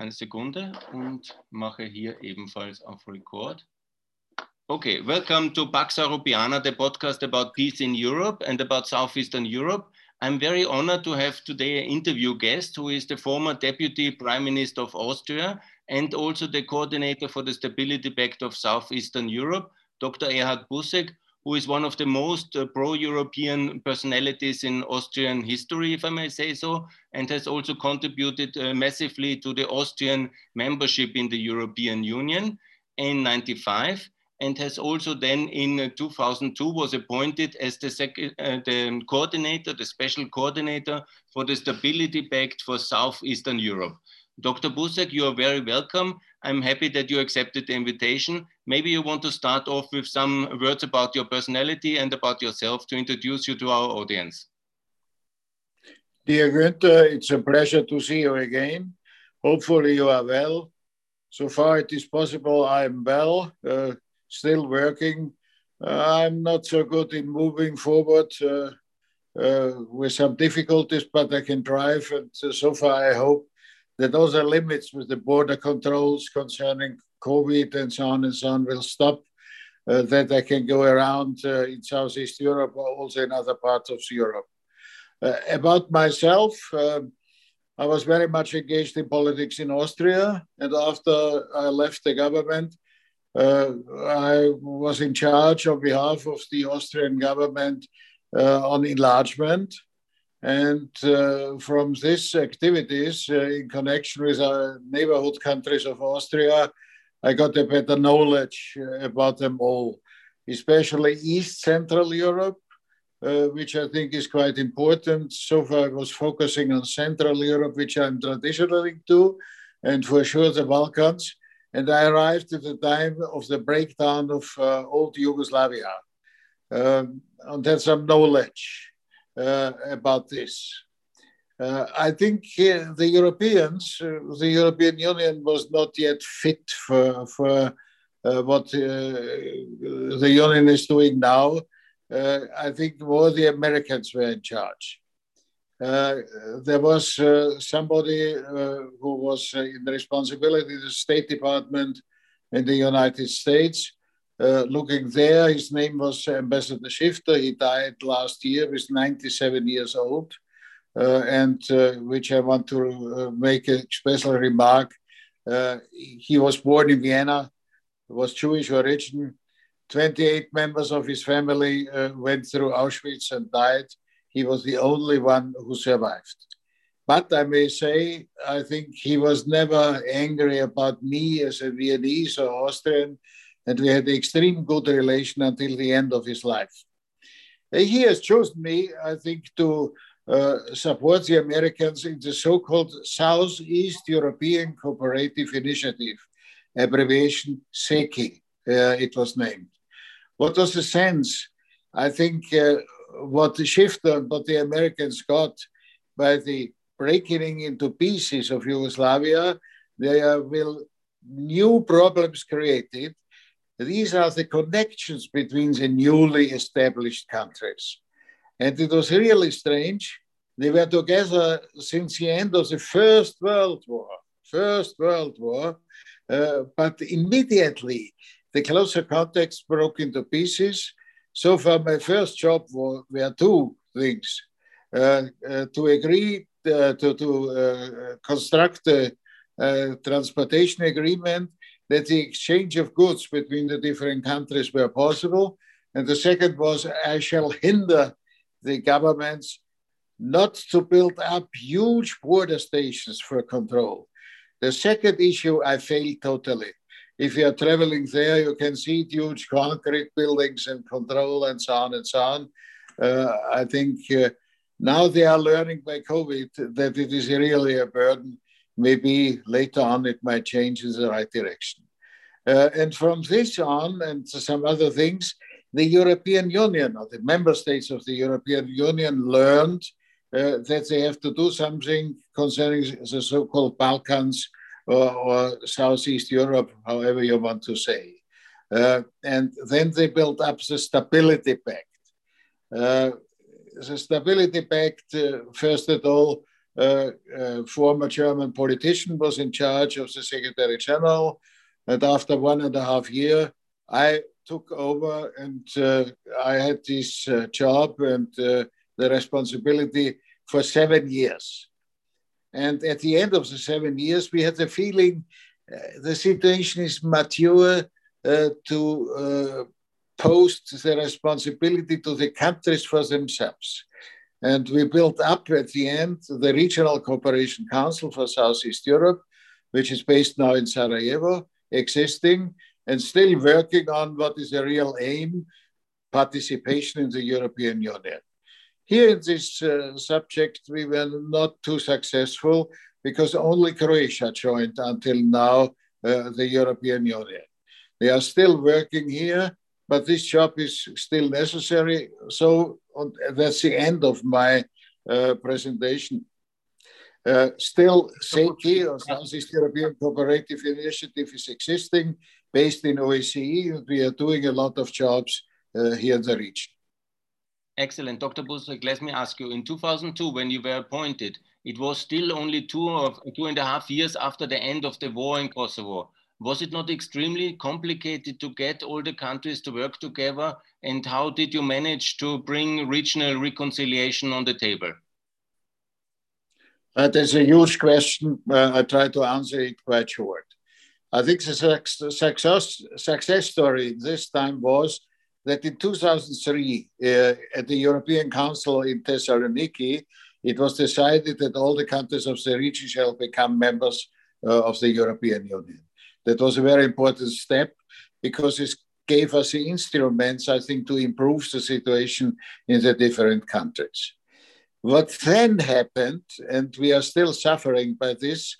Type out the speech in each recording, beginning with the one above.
eine Sekunde und mache hier ebenfalls auf Record. Okay, welcome to Pax Europiana, the podcast about peace in Europe and about Southeastern Europe. I'm very honored to have today an interview guest who is the former Deputy Prime Minister of Austria and also the coordinator for the Stability Pact of Southeastern Europe, Dr. Erhard Busek, who is one of the most uh, pro-European personalities in Austrian history, if I may say so, and has also contributed uh, massively to the Austrian membership in the European Union in 95 and has also then in uh, 2002 was appointed as the, uh, the coordinator, the special coordinator for the Stability Pact for Southeastern Europe. Dr. Busek, you are very welcome. I'm happy that you accepted the invitation. Maybe you want to start off with some words about your personality and about yourself to introduce you to our audience. Dear Günther, it's a pleasure to see you again. Hopefully, you are well. So far, it is possible I'm well, uh, still working. Uh, I'm not so good in moving forward uh, uh with some difficulties, but I can drive. And so far, I hope that those are limits with the border controls concerning COVID and so on and so on will stop. Uh, that I can go around uh, in Southeast Europe or also in other parts of Europe. Uh, about myself, um, I was very much engaged in politics in Austria, and after I left the government, uh, I was in charge on behalf of the Austrian government uh, on enlargement and uh, from these activities uh, in connection with our neighborhood countries of Austria, I got a better knowledge uh, about them all, especially East Central Europe, uh, which I think is quite important. So far, I was focusing on Central Europe, which I'm traditionally to, and for sure the Balkans. And I arrived at the time of the breakdown of uh, old Yugoslavia. Um, and had some knowledge uh, about this. Uh, I think uh, the Europeans, the European Union was not yet fit for, for what the Union is doing now. I think more the Americans were in charge. Uh, there was uh, somebody uh, who was in the responsibility of the State Department in the United States uh, looking there, his name was Ambassador Schifter. He died last year, with 97 years old. Uh, and uh, which I want to uh, make a special remark. Uh, he was born in Vienna, was Jewish origin. 28 members of his family went through Auschwitz and died. He was the only one who survived. But I may say, I think he was never angry about me as a Viennese or Austrian and we had extreme good relation until the end of his life. He has chosen me, I think, to uh, support the Americans in the so-called Southeast European Cooperative Initiative, abbreviation SECI, uh, it was named. What was the sense? I think uh, what the shift what the Americans got by the breaking into pieces of Yugoslavia, there will new problems created these are the connections between the newly established countries. And it was really strange. They were together since the end of the First World War. First World War. Uh, but immediately the closer contacts broke into pieces. So far, my first job were, were two things uh, uh, to agree uh, to, to uh, construct a, a transportation agreement that the exchange of goods between the different countries were possible. And the second was I shall hinder the governments not to build up huge border stations for control. The second issue, I failed totally. If you are traveling there, you can see huge concrete buildings and control and so on and so on. Uh, I think uh, now they are learning by COVID that it is really a burden maybe later on it might change in the right direction. Uh, and from this on, and some other things, the European Union or the member states of the European Union learned uh, that they have to do something concerning the so called Balkans or, or, Southeast Europe, however you want to say. Uh, and then they built up the Stability Pact. Uh, the Stability Pact, uh, first of all, uh, uh, former German politician was in charge of the Secretary General. And after one and a half year, I took over and uh, I had this uh, job and uh, the responsibility for seven years. And at the end of the seven years, we had the feeling uh, the situation is mature to post the responsibility to the countries for themselves. And we built up at the end the Regional Cooperation Council for Southeast Europe, which is based now in Sarajevo, existing and still working on what is the real aim participation in the European Union. Here in this uh, subject, we were not too successful because only Croatia joined until now uh, the European Union. They are still working here, but this job is still necessary. So that's the end of my uh, presentation. Uh, still, SECI, or Southeast European Cooperative Initiative, is existing, based in OSCE, and we are doing a lot of jobs uh, here in the region. Excellent. Dr. Busek, let me ask you, in 2002, when you were appointed, it was still only two, or two and a half years after the end of the war in Kosovo was it not extremely complicated to get all the countries to work together? And how did you manage to bring regional reconciliation on the table? That is a huge question. Uh, I try to answer it quite short. I think the success, success story this time was that in 2003, uh, at the European Council in Thessaloniki, it was decided that all the countries of the region shall become members uh, of the European Union. That was a very important step because it gave us the instruments, I think, to improve the situation in the different countries. What then happened, and we are still suffering by this,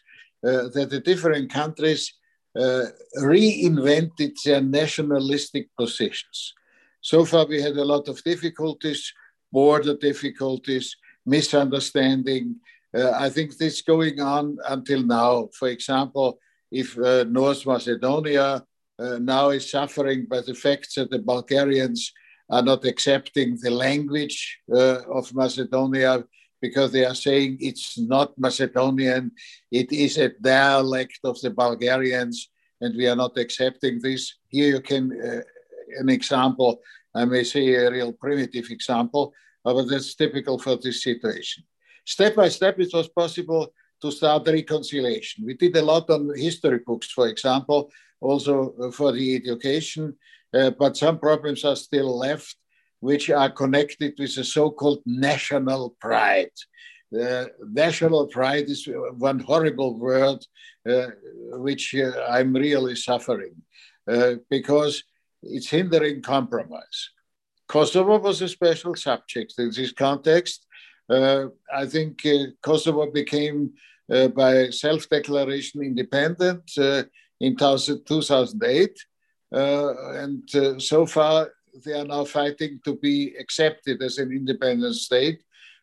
uh, that the different countries uh, reinvented their nationalistic positions. So far, we had a lot of difficulties, border difficulties, misunderstanding. Uh, I think this going on until now. For example, if uh, North Macedonia uh, now is suffering by the fact that the Bulgarians are not accepting the language uh, of Macedonia because they are saying it's not Macedonian, it is a dialect of the Bulgarians, and we are not accepting this. Here you can, uh, an example, I may say a real primitive example, but that's typical for this situation. Step by step, it was possible to start reconciliation. We did a lot on history books, for example, also for the education, uh, but some problems are still left, which are connected with the so-called national pride. Uh, national pride is one horrible word uh, which uh, I'm really suffering uh, because it's hindering compromise. Kosovo was a special subject in this context. I think Kosovo became uh, by self-declaration independent uh, in 2008. Uh, and so far, they are now fighting to be accepted as an independent state.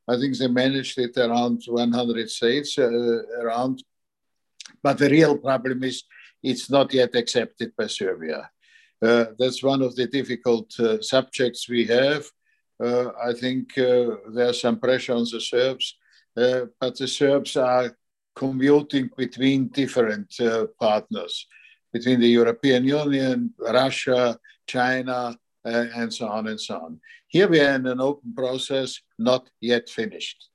I think they managed it around 100 states around. But the real problem is it's not yet accepted by Serbia. Uh, that's one of the difficult uh, subjects we have. Uh, I think there's some pressure on the Serbs, but the Serbs are commuting between different uh, partners, between the European Union, Russia, China, uh, and so on and so on. Here we are in an open process, not yet finished.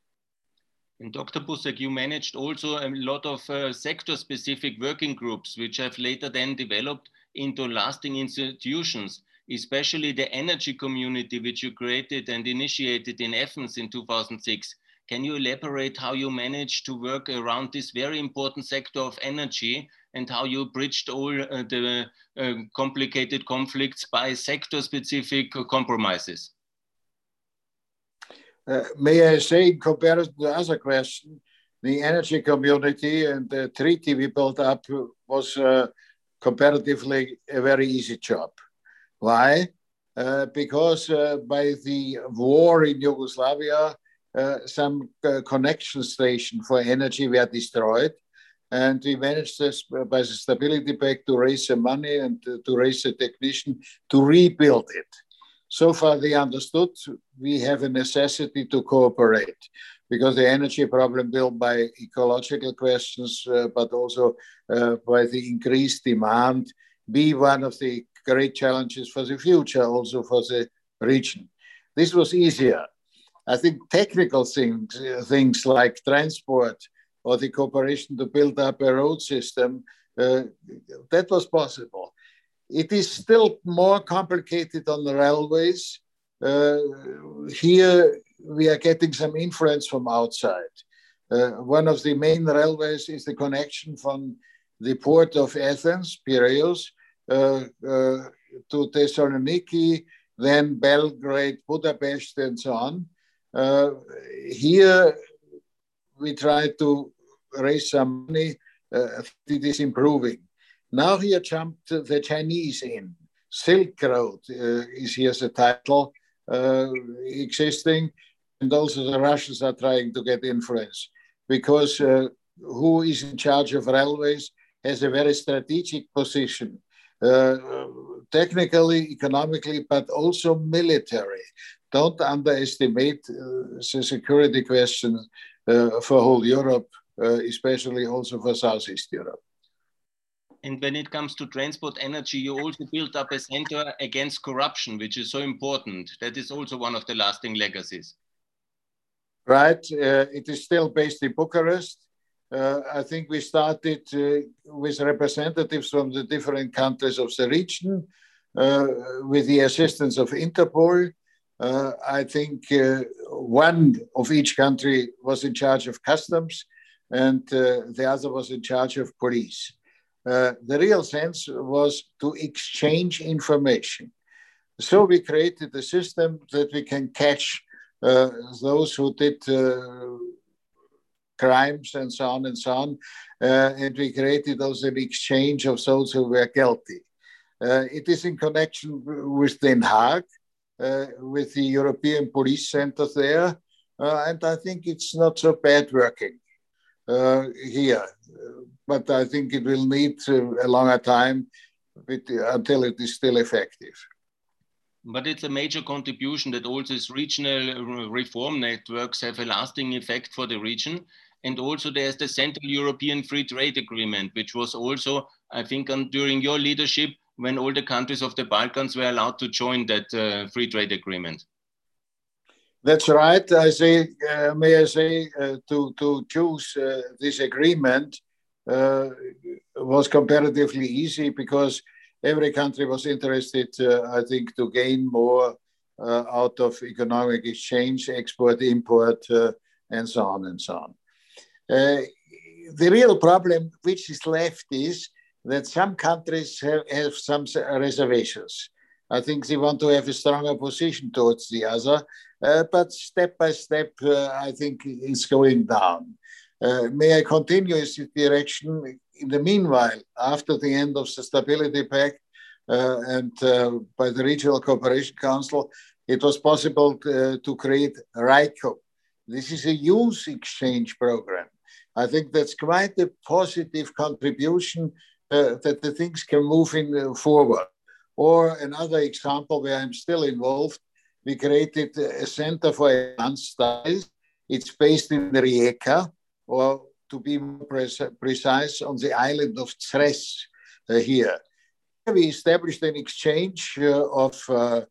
And Dr. Busek, you managed also a lot of uh, sector-specific working groups, which have later then developed into lasting institutions, especially the energy community, which you created and initiated in Athens in 2006. Can you elaborate how you managed to work around this very important sector of energy and how you bridged all uh, the uh, complicated conflicts by sector-specific compromises? Uh, may I say, in comparison to the other question, the energy community and the treaty we built up was uh, comparatively a very easy job. Why? Uh, because uh, by the war in Yugoslavia, uh, some uh, connection station for energy were destroyed. And we managed this by the Stability Pact to raise the money and to, raise the technician to rebuild it. So far, they understood we have a necessity to cooperate because the energy problem built by ecological questions, uh, but also uh, by the increased demand, be one of the great challenges for the future, also for the region. This was easier. I think technical things, uh, things like transport or the cooperation to build up a road system, uh, that was possible. It is still more complicated on the railways. Uh, here, we are getting some influence from outside. Uh, one of the main railways is the connection from the port of Athens, Piraeus, to Thessaloniki, then Belgrade, Budapest, and so on. Uh, here, we try to raise some money. Uh, it is improving. Now here jumped the Chinese in. Silk Road uh, is here the title existing and also the Russians are trying to get influence because uh, who is in charge of railways has a very strategic position, uh, technically, economically, but also military. Don't underestimate uh, the security question uh, for whole Europe, uh, especially also for Southeast Europe. And when it comes to transport energy, you also built up a center against corruption, which is so important. That is also one of the lasting legacies right? Uh, it is still based in Bucharest. Uh, I think we started uh, with representatives from the different countries of the region uh, with the assistance of Interpol. Uh, I think uh, one of each country was in charge of customs and the other was in charge of police. the real sense was to exchange information. So we created a system that we can catch uh, those who did uh, crimes and so on and so on. Uh, and we created also an exchange of those who were guilty. Uh, it is in connection with Den Haag, uh, with the European Police Center there. Uh, and I think it's not so bad working here. But I think it will need a longer time until it is still effective but it's a major contribution that all these regional reform networks have a lasting effect for the region. And also there's the Central European Free Trade Agreement, which was also, I think, on, during your leadership, when all the countries of the Balkans were allowed to join that uh, free trade agreement. That's right. I say, uh, may I say, uh, to to choose uh, this agreement uh, was comparatively easy because every country was interested, uh, I think, to gain more out of economic exchange, export, import, and so on and so on. The real problem which is left is that some countries have, have some reservations. I think they want to have a stronger position towards the other, uh, but step by step, uh, I think it's going down. Uh, may I continue in this direction? in the meanwhile, after the end of the Stability Pact uh, and uh, by the Regional Cooperation Council, it was possible to, uh, to create RYCO. This is a youth exchange program. I think that's quite a positive contribution uh, that the things can move in uh, forward. Or another example where I'm still involved, we created a center for advanced studies. It's based in Rijeka, or to be more precise, on the island of Cres uh, here. We established an exchange uh, of uh,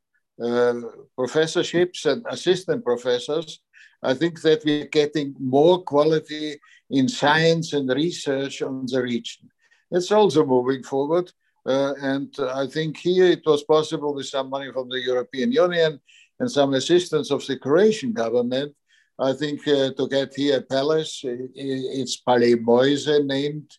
uh, professorships and assistant professors. I think that we're getting more quality in science and research on the region. It's also moving forward. Uh, and I think here it was possible with some money from the European Union and some assistance of the Croatian government I think uh, to get here a palace, it's Palais Moise named,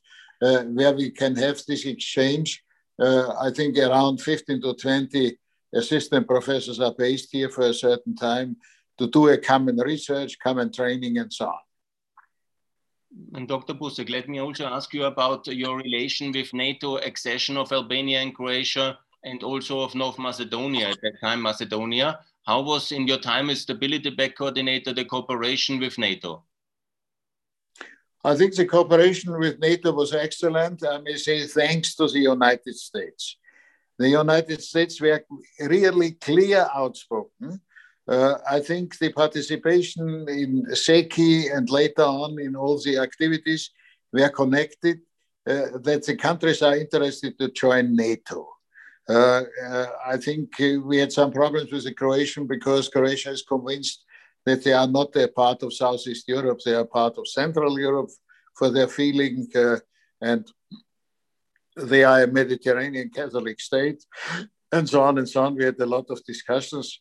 uh, where we can have this exchange. Uh, I think around 15 to 20 assistant professors are based here for a certain time to do a common research, common training, and so on. And Dr. Busek, let me also ask you about your relation with NATO, accession of Albania and Croatia, and also of North Macedonia at that time, Macedonia. How was in your time as Stability Pact Coordinator the cooperation with NATO? I think the cooperation with NATO was excellent. I may say thanks to the United States. the United States were really clear outspoken. Uh, I think the participation in SECI and later on in all the activities were connected uh, that the countries are interested to join NATO. Uh, uh I think uh, we had some problems with the Croatian because Croatia is convinced that they are not a part of Southeast Europe, they are part of Central Europe for their feeling, uh, and they are a Mediterranean Catholic state, and so on and so on. We had a lot of discussions,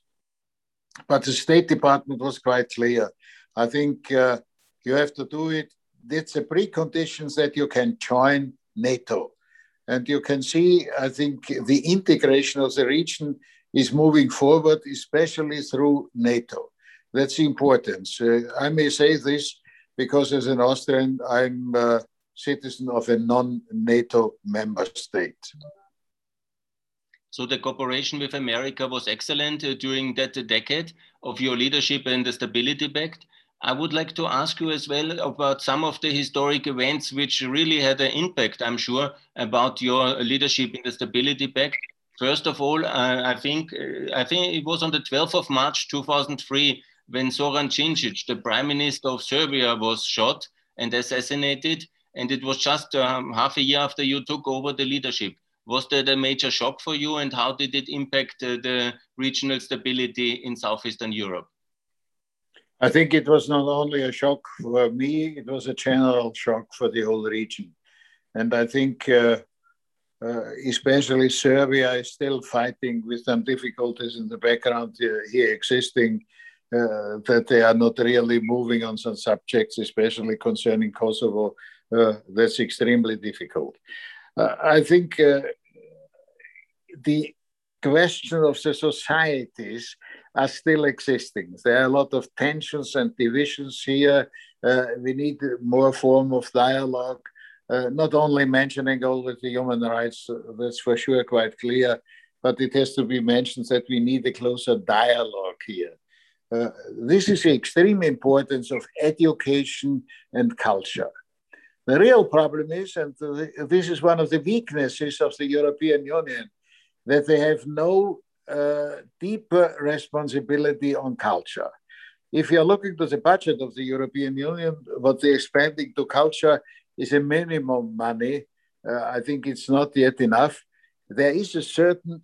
but the State Department was quite clear. I think uh, you have to do it. It's a preconditions that you can join NATO. And you can see, I think, the integration of the region is moving forward, especially through NATO. That's important. Uh, I may say this because as an Austrian, I'm a citizen of a non-NATO member state. So the cooperation with America was excellent uh, during that decade of your leadership and the Stability Pact. I would like to ask you as well about some of the historic events which really had an impact, I'm sure, about your leadership in the Stability Pact. First of all, uh, I think uh, I think it was on the 12th of March 2003 when Zoran Djindjic, the prime minister of Serbia, was shot and assassinated. And it was just um, half a year after you took over the leadership. Was that a major shock for you? And how did it impact uh, the regional stability in Southeastern Europe? I think it was not only a shock for me, it was a general shock for the whole region. And I think, uh, uh, especially Serbia is still fighting with some difficulties in the background uh, here existing uh, that they are not really moving on some subjects, especially concerning Kosovo. Uh, that's extremely difficult. Uh, I think the question of the societies are still existing. There are a lot of tensions and divisions here. Uh, we need more form of dialogue, uh, not only mentioning all the human rights, that's for sure quite clear, but it has to be mentioned that we need a closer dialogue here. Uh, this is the extreme importance of education and culture. The real problem is, and this is one of the weaknesses of the European Union, that they have no uh, deeper responsibility on culture. If you're looking to the budget of the European Union, what they're spending to culture is a minimum money. Uh, I think it's not yet enough. There is a certain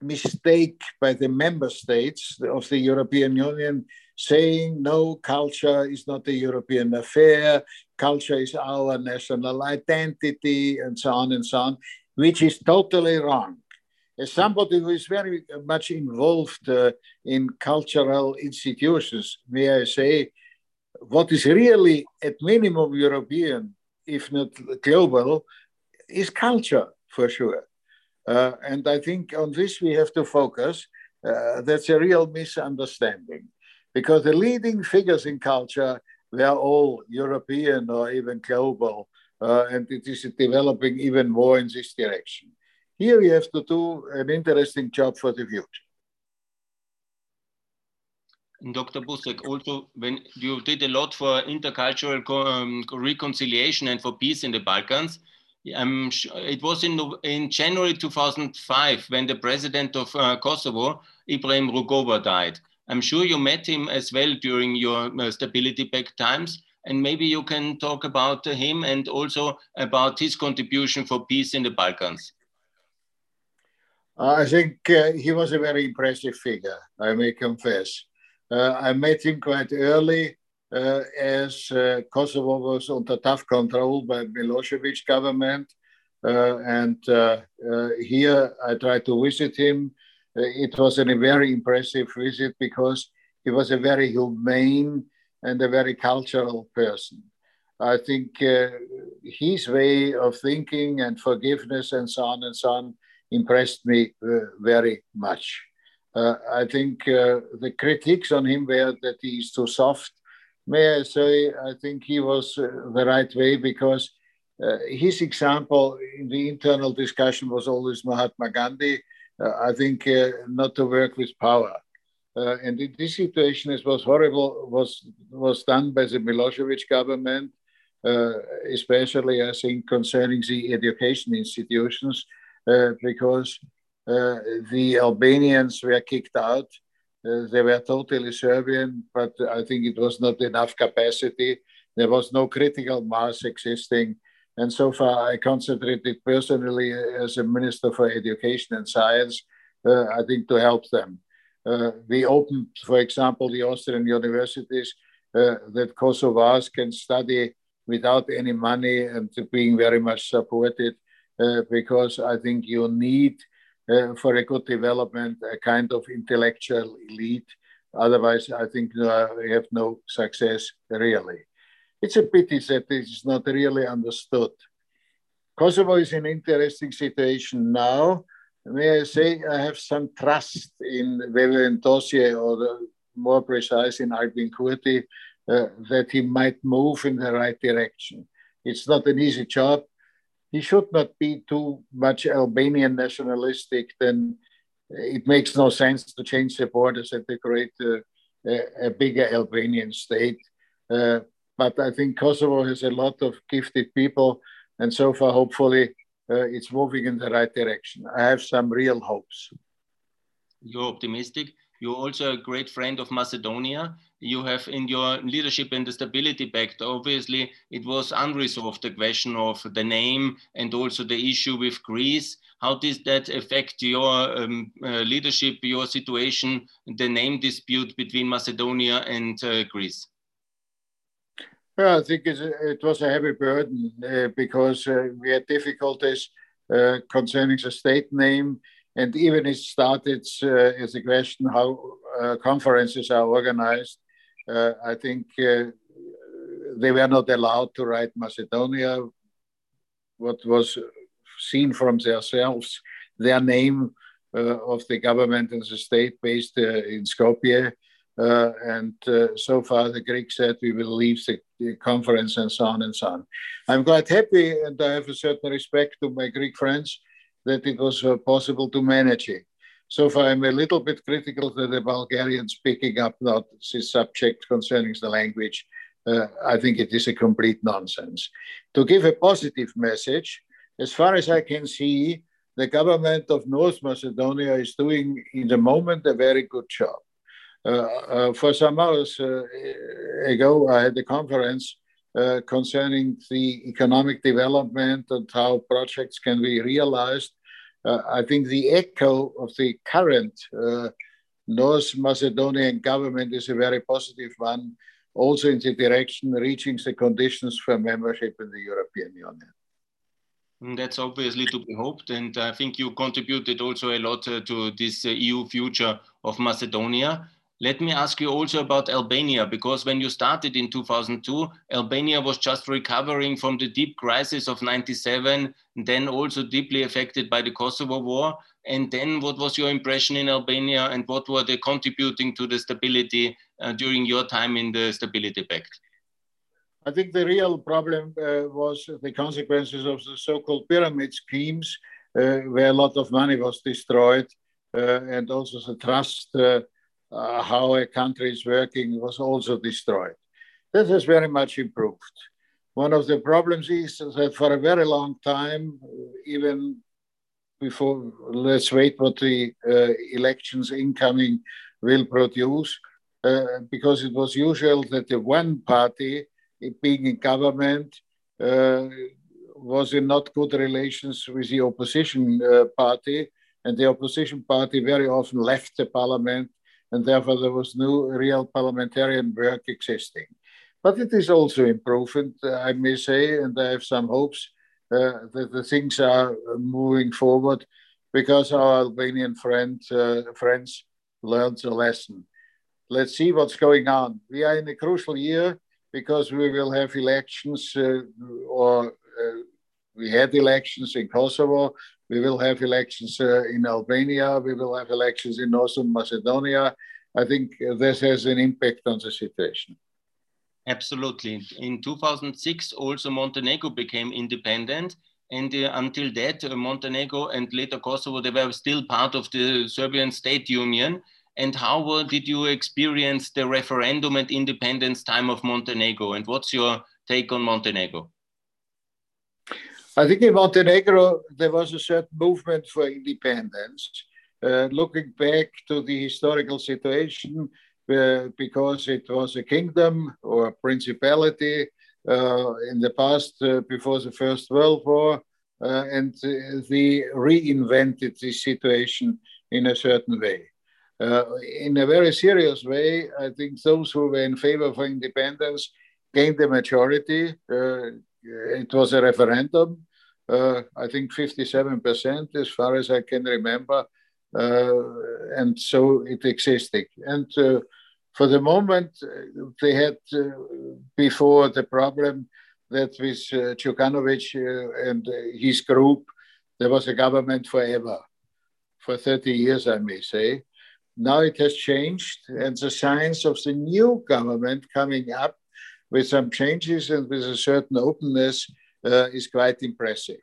mistake by the member states of the European Union saying no, culture is not a European affair, culture is our national identity, and so on and so on, which is totally wrong. As somebody who is very much involved uh, in cultural institutions, may I say, what is really at minimum European, if not global, is culture for sure. Uh, and I think on this we have to focus. Uh, that's a real misunderstanding because the leading figures in culture were all European or even global, uh, and it is developing even more in this direction. Here we have to do an interesting job for the future. Dr. Busek, also when you did a lot for intercultural um, reconciliation and for peace in the Balkans, um, it was in, in January 2005 when the president of uh, Kosovo, Ibrahim Rugova, died. I'm sure you met him as well during your uh, Stability Pact times. And maybe you can talk about him and also about his contribution for peace in the Balkans. I think uh, he was a very impressive figure, I may confess. Uh, I met him quite early uh, as uh, Kosovo was under tough control by Milosevic government. Uh, and here I tried to visit him. It was a very impressive visit because he was a very humane and a very cultural person. I think uh, his way of thinking and forgiveness and so on and so on impressed me uh, very much. Uh, I think the critiques on him were that he is too soft may I say, I think he was uh, the right way because uh, his example in the internal discussion was always Mahatma Gandhi. Uh, I think uh, not to work with power. Uh, and this situation, it was horrible, was, was done by the Milosevic government, especially I think concerning the education institutions. because the Albanians were kicked out. They were totally Serbian, but I think it was not enough capacity. There was no critical mass existing. And so far, I concentrated personally as a Minister for Education and Science, uh, I think, to help them. Uh, we opened, for example, the Austrian universities uh, that Kosovars can study without any money and being very much supported uh, because I think you need uh, for a good development a kind of intellectual elite. Otherwise, I think we have no success really. It's a pity that this is not really understood. Kosovo is an interesting situation now. May I say I have some trust in Vetëvendosje, or the, more precise in Albin Kurti, uh, that he might move in the right direction. It's not an easy job he should not be too much Albanian nationalistic, then it makes no sense to change the borders and to create a, a, a bigger Albanian state. Uh, but I think Kosovo has a lot of gifted people, and so far, hopefully, uh, it's moving in the right direction. I have some real hopes. You're optimistic. You're also a great friend of Macedonia. You have in your leadership and the Stability Pact, obviously, it was unresolved the question of the name and also the issue with Greece. How does that affect your um, uh, leadership, your situation, the name dispute between Macedonia and uh, Greece? Well, I think it was a heavy burden uh, because uh, we had difficulties uh, concerning the state name and even it started uh, as a question how uh, conferences are organized. Uh, I think they were not allowed to write Macedonia. What was seen from themselves, their name of the government and the state based in Skopje. And so far, the Greeks said we will leave the, the conference and so on and so on. I'm quite happy, and I have a certain respect to my Greek friends that it was uh, possible to manage it. So far, I'm a little bit critical to the Bulgarians picking up not this subject concerning the language. Uh, I think it is a complete nonsense. To give a positive message, as far as I can see, the government of North Macedonia is doing, in the moment, a very good job. Uh, uh, for some hours uh, ago, I had a conference concerning the economic development and how projects can be realized. I think the echo of the current North Macedonian government is a very positive one, also in the direction reaching the conditions for membership in the European Union. Mm, that's obviously to be hoped, and I think you contributed also a lot uh, to this uh, EU future of Macedonia. Let me ask you also about Albania, because when you started in 2002, Albania was just recovering from the deep crisis of 97, then also deeply affected by the Kosovo War. And then what was your impression in Albania and what were they contributing to the stability uh, during your time in the Stability Pact? I think the real problem uh, was the consequences of the so-called pyramid schemes, uh, where a lot of money was destroyed, uh, and also the trust uh, how a country is working was also destroyed. This has very much improved. One of the problems is that for a very long time, even before, let's wait what the uh, elections incoming will produce, uh, because it was usual that the one party being in government uh, was in not good relations with the opposition uh, party, and the opposition party very often left the parliament and therefore there was no real parliamentarian work existing. But it is also improving, uh, I may say, and I have some hopes uh, that the things are moving forward because our Albanian friend, uh, friends learned a lesson. Let's see what's going on. We are in a crucial year because we will have elections uh, or uh, we had elections in Kosovo, we will have elections uh, in Albania. We will have elections in Northern Macedonia. I think this has an impact on the situation. Absolutely. In 2006, also Montenegro became independent. And uh, until that, uh, Montenegro and later Kosovo, they were still part of the Serbian state union. And how uh, did you experience the referendum and independence time of Montenegro? And what's your take on Montenegro? I think in Montenegro there was a certain movement for independence. Uh, looking back to the historical situation, uh, because it was a kingdom or a principality uh, in the past uh, before the First World War, uh, and they reinvented the situation in a certain way. Uh, in a very serious way, I think those who were in favor for independence gained the majority. Uh, it was a referendum. Uh, I think 57%, as far as I can remember. Uh, and so it existed. And uh, for the moment, they had before the problem that with uh, and his group, there was a government forever, for 30 years, I may say. Now it has changed, and the signs of the new government coming up with some changes and with a certain openness uh, is quite impressive.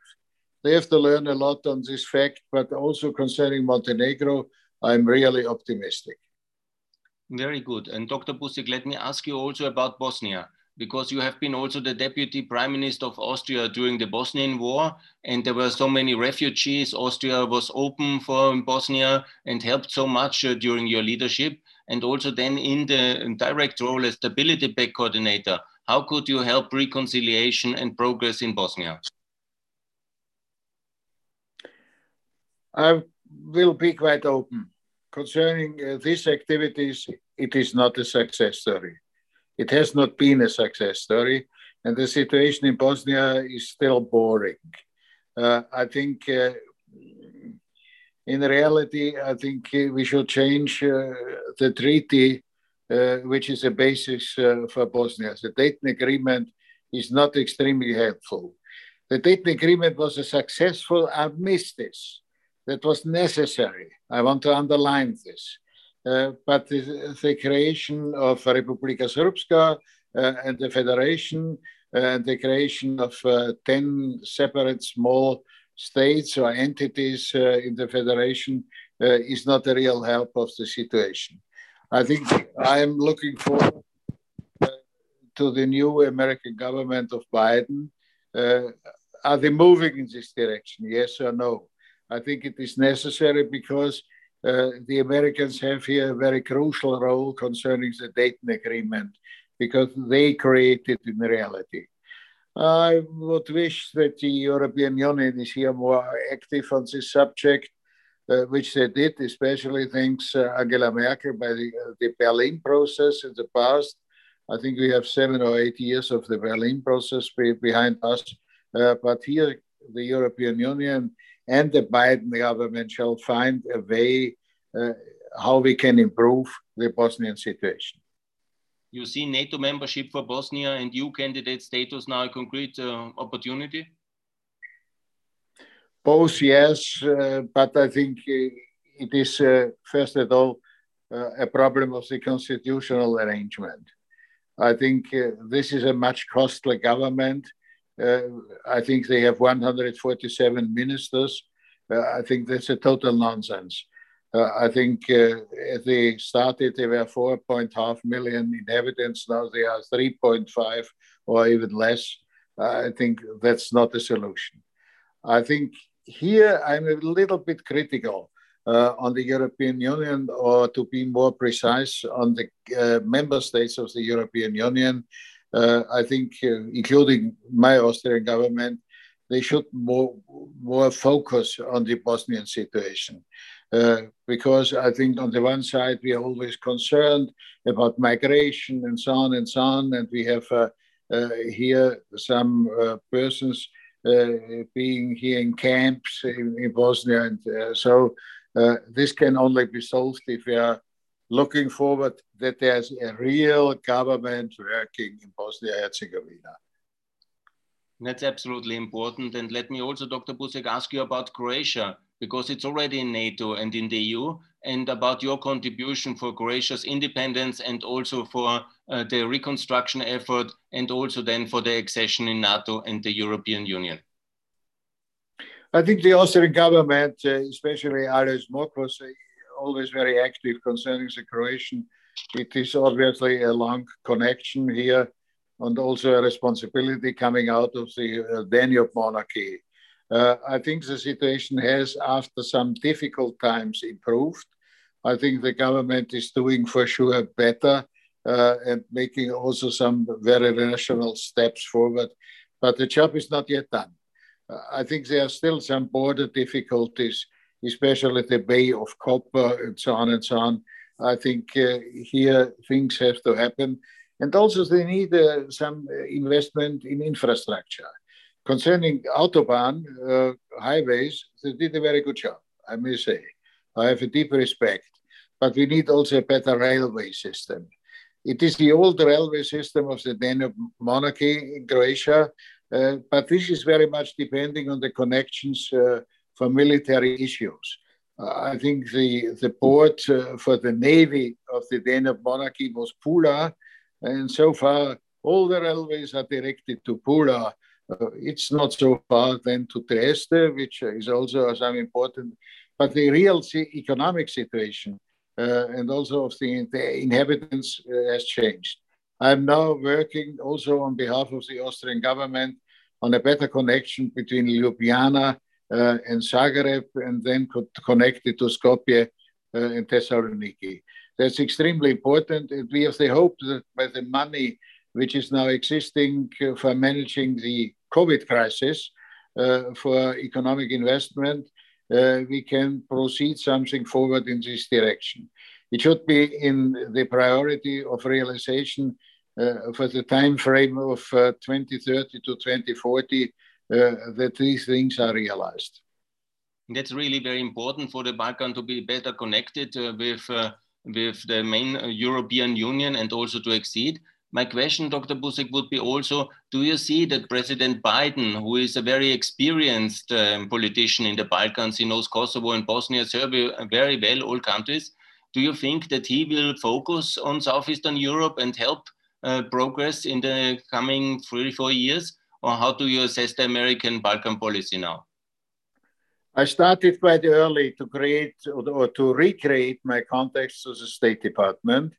They have to learn a lot on this fact, but also concerning Montenegro, I'm really optimistic. Very good. And Dr. Busek, let me ask you also about Bosnia because you have been also the deputy prime minister of Austria during the Bosnian War, and there were so many refugees. Austria was open for Bosnia and helped so much uh, during your leadership. And also then in the direct role as stability pact coordinator, how could you help reconciliation and progress in Bosnia? I will be quite open. Concerning uh, these activities, it is not a success story it has not been a success story, and the situation in Bosnia is still boring. Uh, I think, uh, in reality, I think we should change uh, the treaty, uh, which is a basis uh, for Bosnia. The Dayton Agreement is not extremely helpful. The Dayton Agreement was a successful armistice that was necessary. I want to underline this. Uh, but the, the, creation of Republika Srpska uh, and the federation uh, and the creation of 10 separate small states or entities in the federation is not a real help of the situation. I think I am looking forward to the new American government of Biden. Uh, are they moving in this direction? Yes or no? I think it is necessary because uh, the Americans have here a very crucial role concerning the Dayton Agreement because they created in reality. I would wish that the European Union is here more active on this subject, uh, which they did, especially thanks uh, Angela Merkel by the, uh, the Berlin process in the past. I think we have seven or eight years of the Berlin process be behind us. But here, the European Union and the Biden government shall find a way how we can improve the Bosnian situation. You see NATO membership for Bosnia and EU candidate status now a concrete uh, opportunity? Both, yes, uh, but I think uh, it is, uh, first of all, uh, a problem of the constitutional arrangement. I think this is a much costly government uh, I think they have 147 ministers. Uh, I think that's a total nonsense. Uh, I think as they started, there were 4.5 million inhabitants. Now they are 3.5 or even less. I think that's not a solution. I think here I'm a little bit critical uh, on the European Union, or to be more precise, on the uh, member states of the European Union uh, I think, uh, including my Austrian government, they should more more focus on the Bosnian situation. Uh, because I think on the one side we are always concerned about migration and so on and so on, and we have uh, uh, here some persons being here in camps in, in Bosnia, and so this can only be solved if we are looking forward that there's a real government working in Bosnia Herzegovina. That's absolutely important. And let me also, Dr. Busek, ask you about Croatia, because it's already in NATO and in the EU, and about your contribution for Croatia's independence and also for uh, the reconstruction effort, and also then for the accession in NATO and the European Union. I think the Austrian government, uh, especially Alois Mock was, always very active concerning the Croatian. It is obviously a long connection here. and also a responsibility coming out of the uh, Danube monarchy. Uh, I think the situation has, after some difficult times, improved. I think the government is doing for sure better uh, and making also some very rational steps forward. But the job is not yet done. Uh, I think there are still some border difficulties, especially the Bay of Koper and so on and so on. I think uh, here things have to happen. And also, they need uh, some investment in infrastructure. Concerning Autobahn, uh, highways, they did a very good job, I may say. I have a deep respect. But we need also a better railway system. It is the old railway system of the Danube monarchy in Croatia, uh, but this is very much depending on the connections uh, for military issues. I think the, the port uh, for the navy of the Danube monarchy was Pula, and so far all the railways are directed to Pula. Uh, it's not so far then to Trieste, which is also some important, but the real economic situation uh, and also of the, the inhabitants uh, has changed. I'm now working also on behalf of the Austrian government on a better connection between Ljubljana uh, and Zagreb, and then co- connected to Skopje uh, and Thessaloniki. That's extremely important, and we have the hope that by the money which is now existing uh, for managing the COVID crisis, uh, for economic investment, uh, we can proceed something forward in this direction. It should be in the priority of realization uh, for the time frame of uh, 2030 to 2040 uh, that these things are realized. That's really very important for the Balkan to be better connected with, with the main European Union and also to exceed. My question, Dr. Busek, would be also Do you see that President Biden, who is a very experienced um, politician in the Balkans, he knows Kosovo and Bosnia, Serbia very well, all countries, do you think that he will focus on Southeastern Europe and help uh, progress in the coming three, four years? Or how do you assess the American Balkan policy now? I started quite early to create or, or to recreate my contacts to the State Department.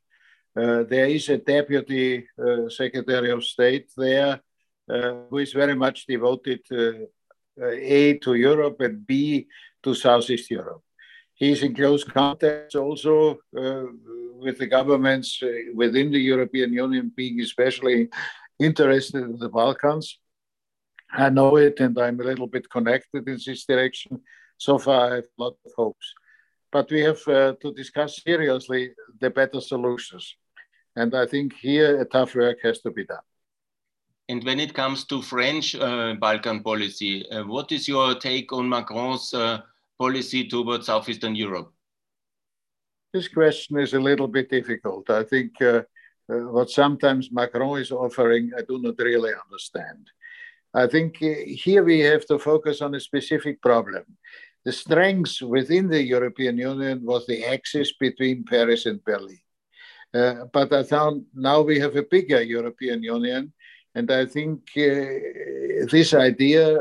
Uh, there is a deputy uh, secretary of state there uh, who is very much devoted A to Europe and B to Southeast Europe. He's in close contact also with the governments within the European Union, being especially interested in the Balkans. I know it and I'm a little bit connected in this direction. So far, I have a lot of hopes. But we have uh, to discuss seriously the better solutions. And I think here a tough work has to be done. And when it comes to French uh, Balkan policy, uh, what is your take on Macron's uh, policy towards Southeastern Europe? This question is a little bit difficult. I think uh, uh, what sometimes Macron is offering, I do not really understand. I think uh, here we have to focus on a specific problem. The strength within the European Union was the axis between Paris and Berlin. Uh, but I found now we have a bigger European Union, and I think uh, this idea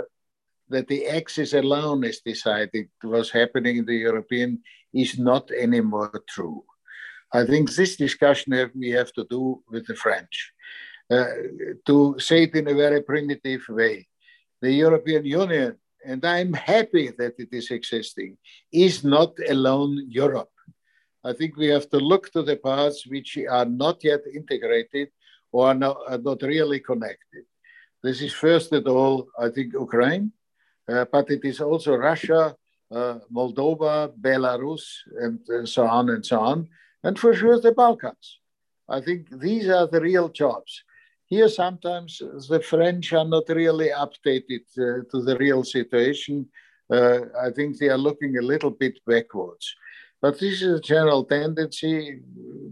that the axis alone is decided was happening in the European is not anymore true. I think this discussion have, we have to do with the French. Uh, to say it in a very primitive way, the European Union, and I'm happy that it is existing, is not alone Europe. I think we have to look to the parts which are not yet integrated or are not, are not really connected. This is first of all, I think, Ukraine, uh, but it is also Russia, uh, Moldova, Belarus, and uh, so on and so on, and for sure the Balkans. I think these are the real jobs. Here, sometimes the French are not really updated uh, to the real situation. Uh, I think they are looking a little bit backwards. But this is a general tendency.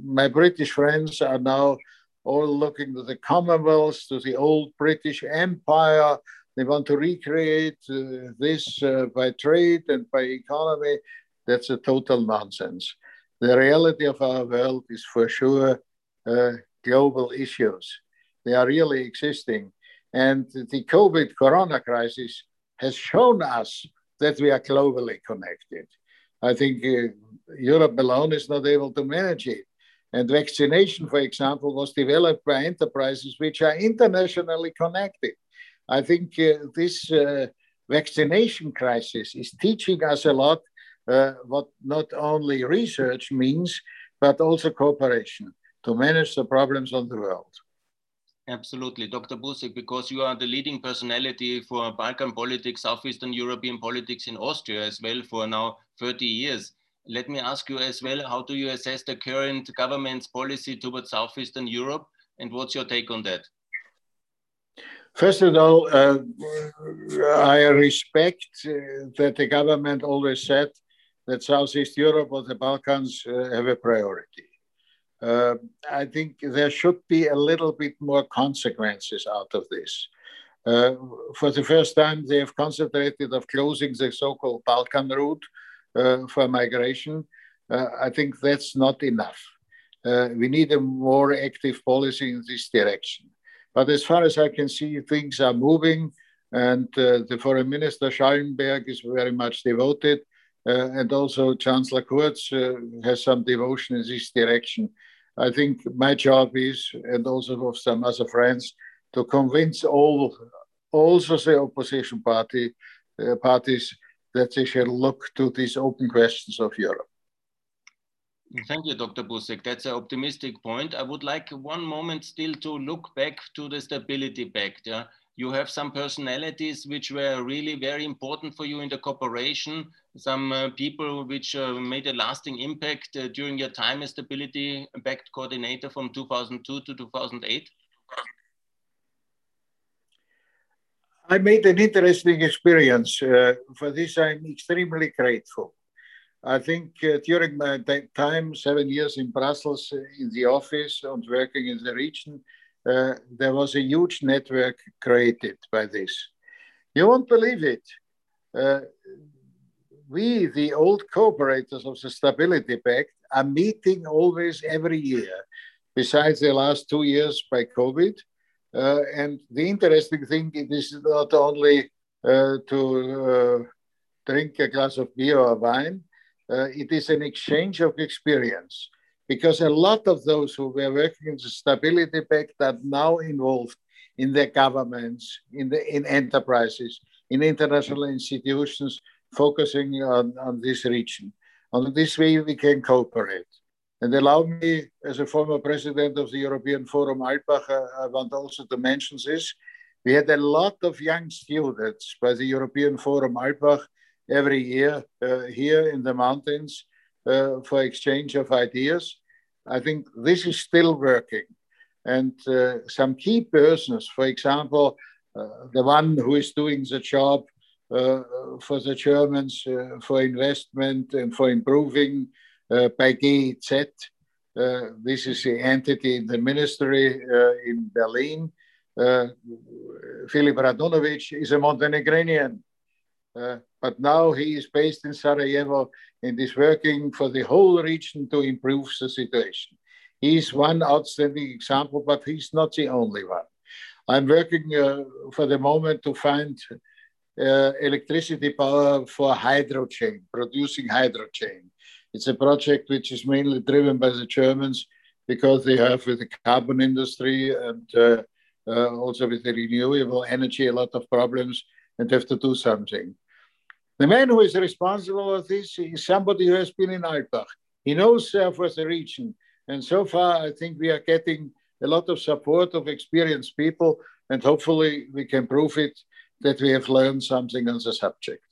My British friends are now all looking to the Commonwealth, to the old British Empire. They want to recreate uh, this uh, by trade and by economy. That's a total nonsense. The reality of our world is for sure uh, global issues. They are really existing. And the COVID corona crisis has shown us that we are globally connected. I think uh, Europe alone is not able to manage it. And vaccination, for example, was developed by enterprises which are internationally connected. I think uh, this uh, vaccination crisis is teaching us a lot uh, what not only research means, but also cooperation to manage the problems of the world. Absolutely, Dr. Busek, because you are the leading personality for Balkan politics, Southeastern European politics in Austria as well for now 30 years. Let me ask you as well, how do you assess the current government's policy towards Southeastern Europe and what's your take on that? First of all, uh, I respect uh, that the government always said that Southeast Europe or the Balkans uh, have a priority. Uh, I think there should be a little bit more consequences out of this. Uh, for the first time, they have concentrated of closing the so-called Balkan route uh, for migration. Uh, I think that's not enough. Uh, we need a more active policy in this direction. But as far as I can see, things are moving, and the Foreign Minister Schallenberg is very much devoted uh, and also Chancellor Kurz uh, has some devotion in this direction. I think my job is, and also of some other friends, to convince all, also the opposition party uh, parties that they shall look to these open questions of Europe. Thank you, Dr. Busek. That's an optimistic point. I would like one moment still to look back to the Stability Pact. Yeah? You have some personalities which were really very important for you in the cooperation, some uh, people which uh, made a lasting impact uh, during your time as Stability Pact Coordinator from 2002 to 2008? I made an interesting experience. Uh, for this, I'm extremely grateful. I think uh, during my time, seven years in Brussels, uh, in the office and working in the region, uh, there was a huge network created by this. You won't believe it. Uh, we, the old cooperators of the Stability Pact, are meeting always every year, besides the last two years by COVID. Uh, and the interesting thing is not only uh, to uh, drink a glass of beer or wine, it is an exchange of experience because a lot of those who were working in the Stability Pact are now involved in the governments, in the in enterprises, in international institutions focusing on, on this region. On this way, we can cooperate. And allow me, as a former president of the European Forum Alpbach, uh, I want also to mention this. We had a lot of young students by the European Forum Alpbach every year uh, here in the mountains uh, for exchange of ideas. I think this is still working. And uh, some key persons, for example, uh, the one who is doing the job uh, for the Germans for investment and for improving by. Uh, this is the entity in the ministry in Berlin. Filip Radunovic is a Montenegrin. Uh, but now he is based in Sarajevo and is working for the whole region to improve the situation. He is one outstanding example, but he's not the only one. I'm working uh, for the moment to find uh, electricity power for hydrogen, producing hydrogen. It's a project which is mainly driven by the Germans because they have with the carbon industry and uh, uh, also with the renewable energy a lot of problems and have to do something. The man who is responsible for this is somebody who has been in Alpbach. He knows Southwest the region. And so far, I think we are getting a lot of support of experienced people, and hopefully we can prove it that we have learned something on the subject.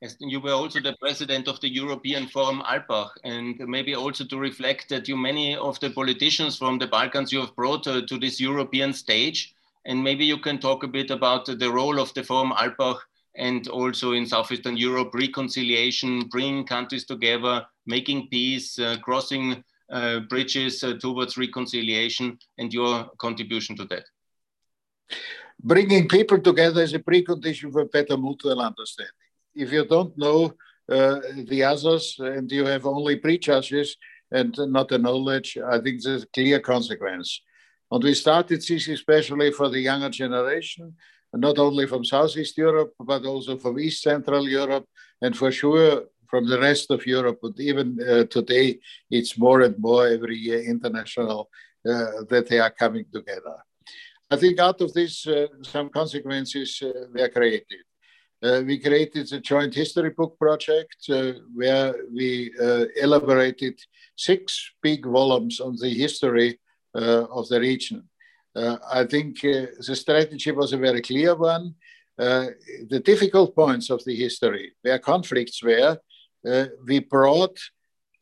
Yes, you were also the president of the European Forum Alpbach, and maybe also to reflect that you many of the politicians from the Balkans you have brought uh, to this European stage, and maybe you can talk a bit about the role of the Forum Alpbach and also in Southeastern Europe, reconciliation, bringing countries together, making peace, uh, crossing uh, bridges uh, towards reconciliation, and your contribution to that. Bringing people together is a precondition for better mutual understanding. If you don't know uh, the others and you have only prejudges and not the knowledge, I think there's a clear consequence. And we started this especially for the younger generation not only from Southeast Europe, but also from East Central Europe, and for sure from the rest of Europe. But even uh, today, it's more and more every year international uh, that they are coming together. I think out of this, uh, some consequences uh, were created. Uh, we created a joint history book project uh, where we elaborated six big volumes on the history of the region. I think the strategy was a very clear one. the difficult points of the history, where conflicts were, uh, we brought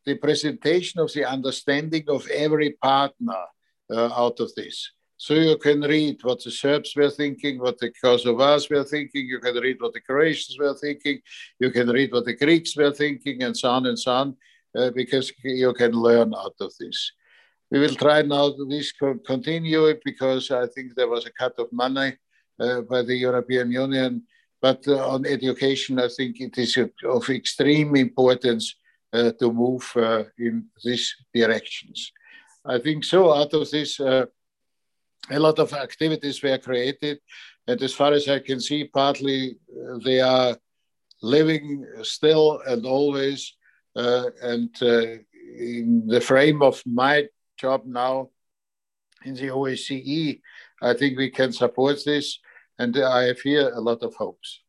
the presentation of the understanding of every partner uh, out of this. So you can read what the Serbs were thinking, what the Kosovars were thinking, you can read what the Croatians were thinking, you can read what the Greeks were thinking, and so on and so on, uh, because you can learn out of this. We will try now to this continue it because I think there was a cut of money uh, by the European Union but uh, on education, I think it is of extreme importance uh, to move uh, in these directions. I think so. Out of this, a lot of activities were created, and as far as I can see, partly they are living still and always. Uh, and uh, in the frame of my job now in the OSCE, I think we can support this. And I have here a lot of hopes.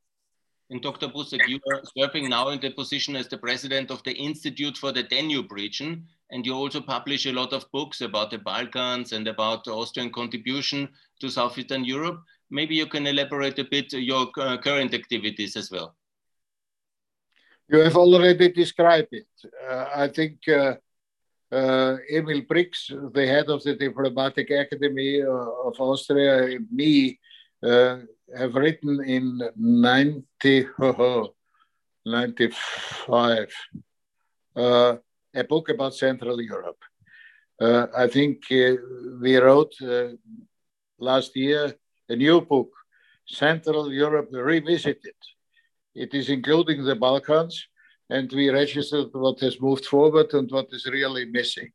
And Dr. Busek, you are serving now in the position as the president of the Institute for the Danube region, and you also publish a lot of books about the Balkans and about the Austrian contribution to Southeastern Europe. Maybe you can elaborate a bit your uh, current activities as well. You have already described it. Uh, I think uh, uh, Emil Brix, the head of the Diplomatic Academy uh, of Austria, and me, uh, have written in 90, oh, 95 uh, a book about Central Europe. Uh, I think uh, we wrote uh, last year a new book, Central Europe Revisited. It is including the Balkans, and we registered what has moved forward and what is really missing.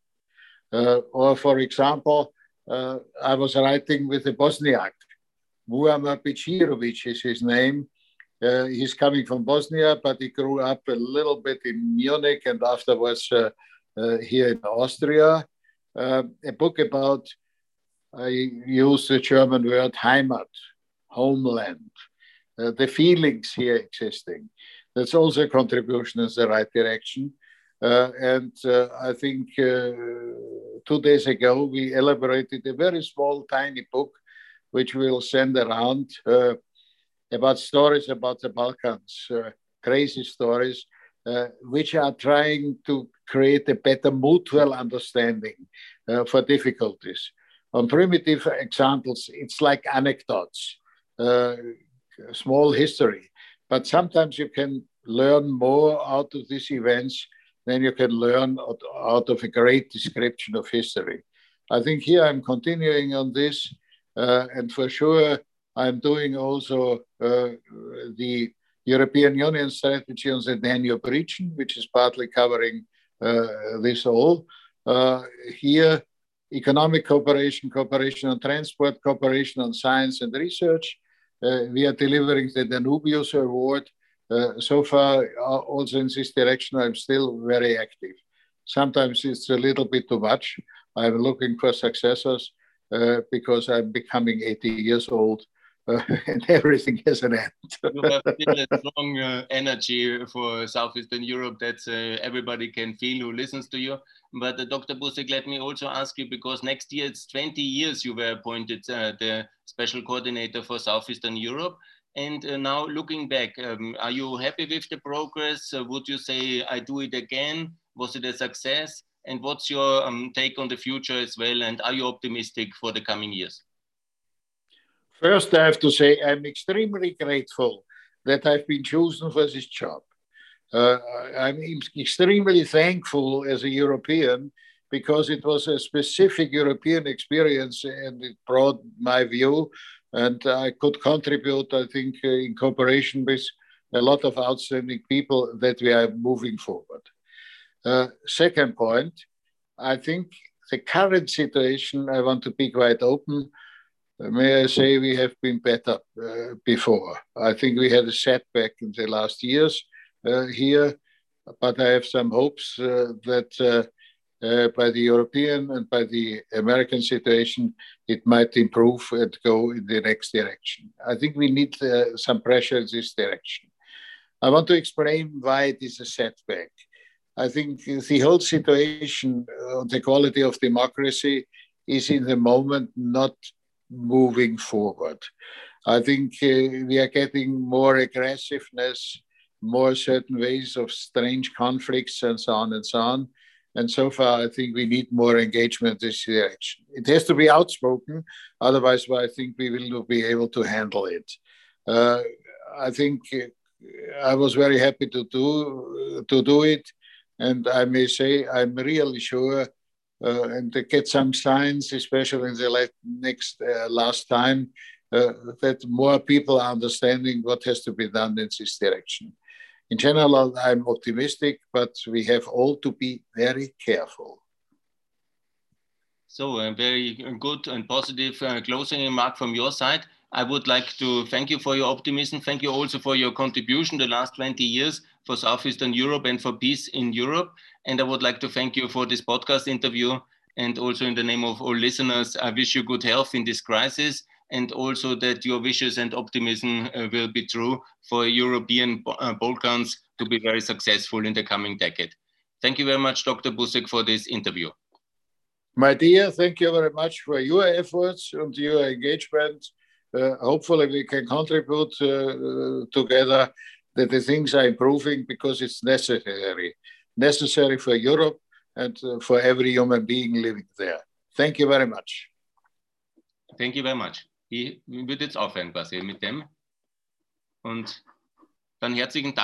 Uh, or, for example, I was writing with a Bosniak Muamer Bećirović is his name. Uh, he's coming from Bosnia, but he grew up a little bit in Munich and afterwards uh, uh, here in Austria. Uh, a book about, I use the German word Heimat, homeland, uh, the feelings here existing. That's also a contribution in the right direction. Uh, and I think two days ago we elaborated a very small, tiny book which we'll send around uh, about stories about the Balkans, uh, crazy stories, uh, which are trying to create a better mutual understanding for difficulties. On primitive examples, it's like anecdotes, small history, but sometimes you can learn more out of these events than you can learn out of a great description of history. I think here I'm continuing on this uh, and for sure, I'm doing also uh, the European Union strategy on the Danube region, which is partly covering uh, this all. here, economic cooperation, cooperation on transport, cooperation on science and research. Eh, we are delivering the Danubius Award. Eh, so far, uh, also in this direction, I'm still very active. Sometimes it's a little bit too much. I'm looking for successors uh, because I'm becoming 80 years old. Uh, and everything has an end. you have still a strong uh, energy for Southeastern Europe that uh, everybody can feel who listens to you. But uh, Dr. Busek, let me also ask you because next year it's 20 years you were appointed uh, the special coordinator for Southeastern Europe. And now looking back, um, are you happy with the progress? would you say I do it again? Was it a success? And what's your um, take on the future as well? And are you optimistic for the coming years? First, I have to say I'm extremely grateful that I've been chosen for this job. Uh, I'm extremely thankful as a European because it was a specific European experience and it brought my view. And I could contribute, I think, uh, in cooperation with a lot of outstanding people that we are moving forward. Uh, second point, I think the current situation, I want to be quite open. May I say we have been better uh, before? I think we had a setback in the last years uh, here. but I have some hopes uh, that uh, uh, by the European and by the American situation, it might improve and go in the next direction. I think we need uh, some pressure in this direction. I want to explain why it is a setback. I think the whole situation, on the quality of democracy, is in the moment not moving forward. I think uh, we are getting more aggressiveness, more certain ways of strange conflicts, and so on and so on. And so far, I think we need more engagement in this direction. It has to be outspoken, otherwise, I think we will not be able to handle it. Uh, I think uh, I was very happy to do to do it, and I may say I'm really sure and to get some signs, especially in the next uh, last time, uh, that more people are understanding what has to be done in this direction. In general, I'm optimistic, but we have all to be very careful. So, a very good and positive uh, closing remark from your side. I would like to thank you for your optimism. Thank you also for your contribution the last 20 years for Southeastern Europe and for peace in Europe. And I would like to thank you for this podcast interview. And also, in the name of all listeners, I wish you good health in this crisis and also that your wishes and optimism uh, will be true for European uh, Balkans to be very successful in the coming decade. Thank you very much, Dr. Busek, for this interview. My dear, thank you very much for your efforts and your engagement. Uh, hopefully, we can contribute uh, together that the things are improving because it's necessary, necessary for Europe and uh, for every human being living there. Thank you very much. Thank you very much. Ich würde jetzt aufhören quasi mit dem. Und dann herzlichen Dank.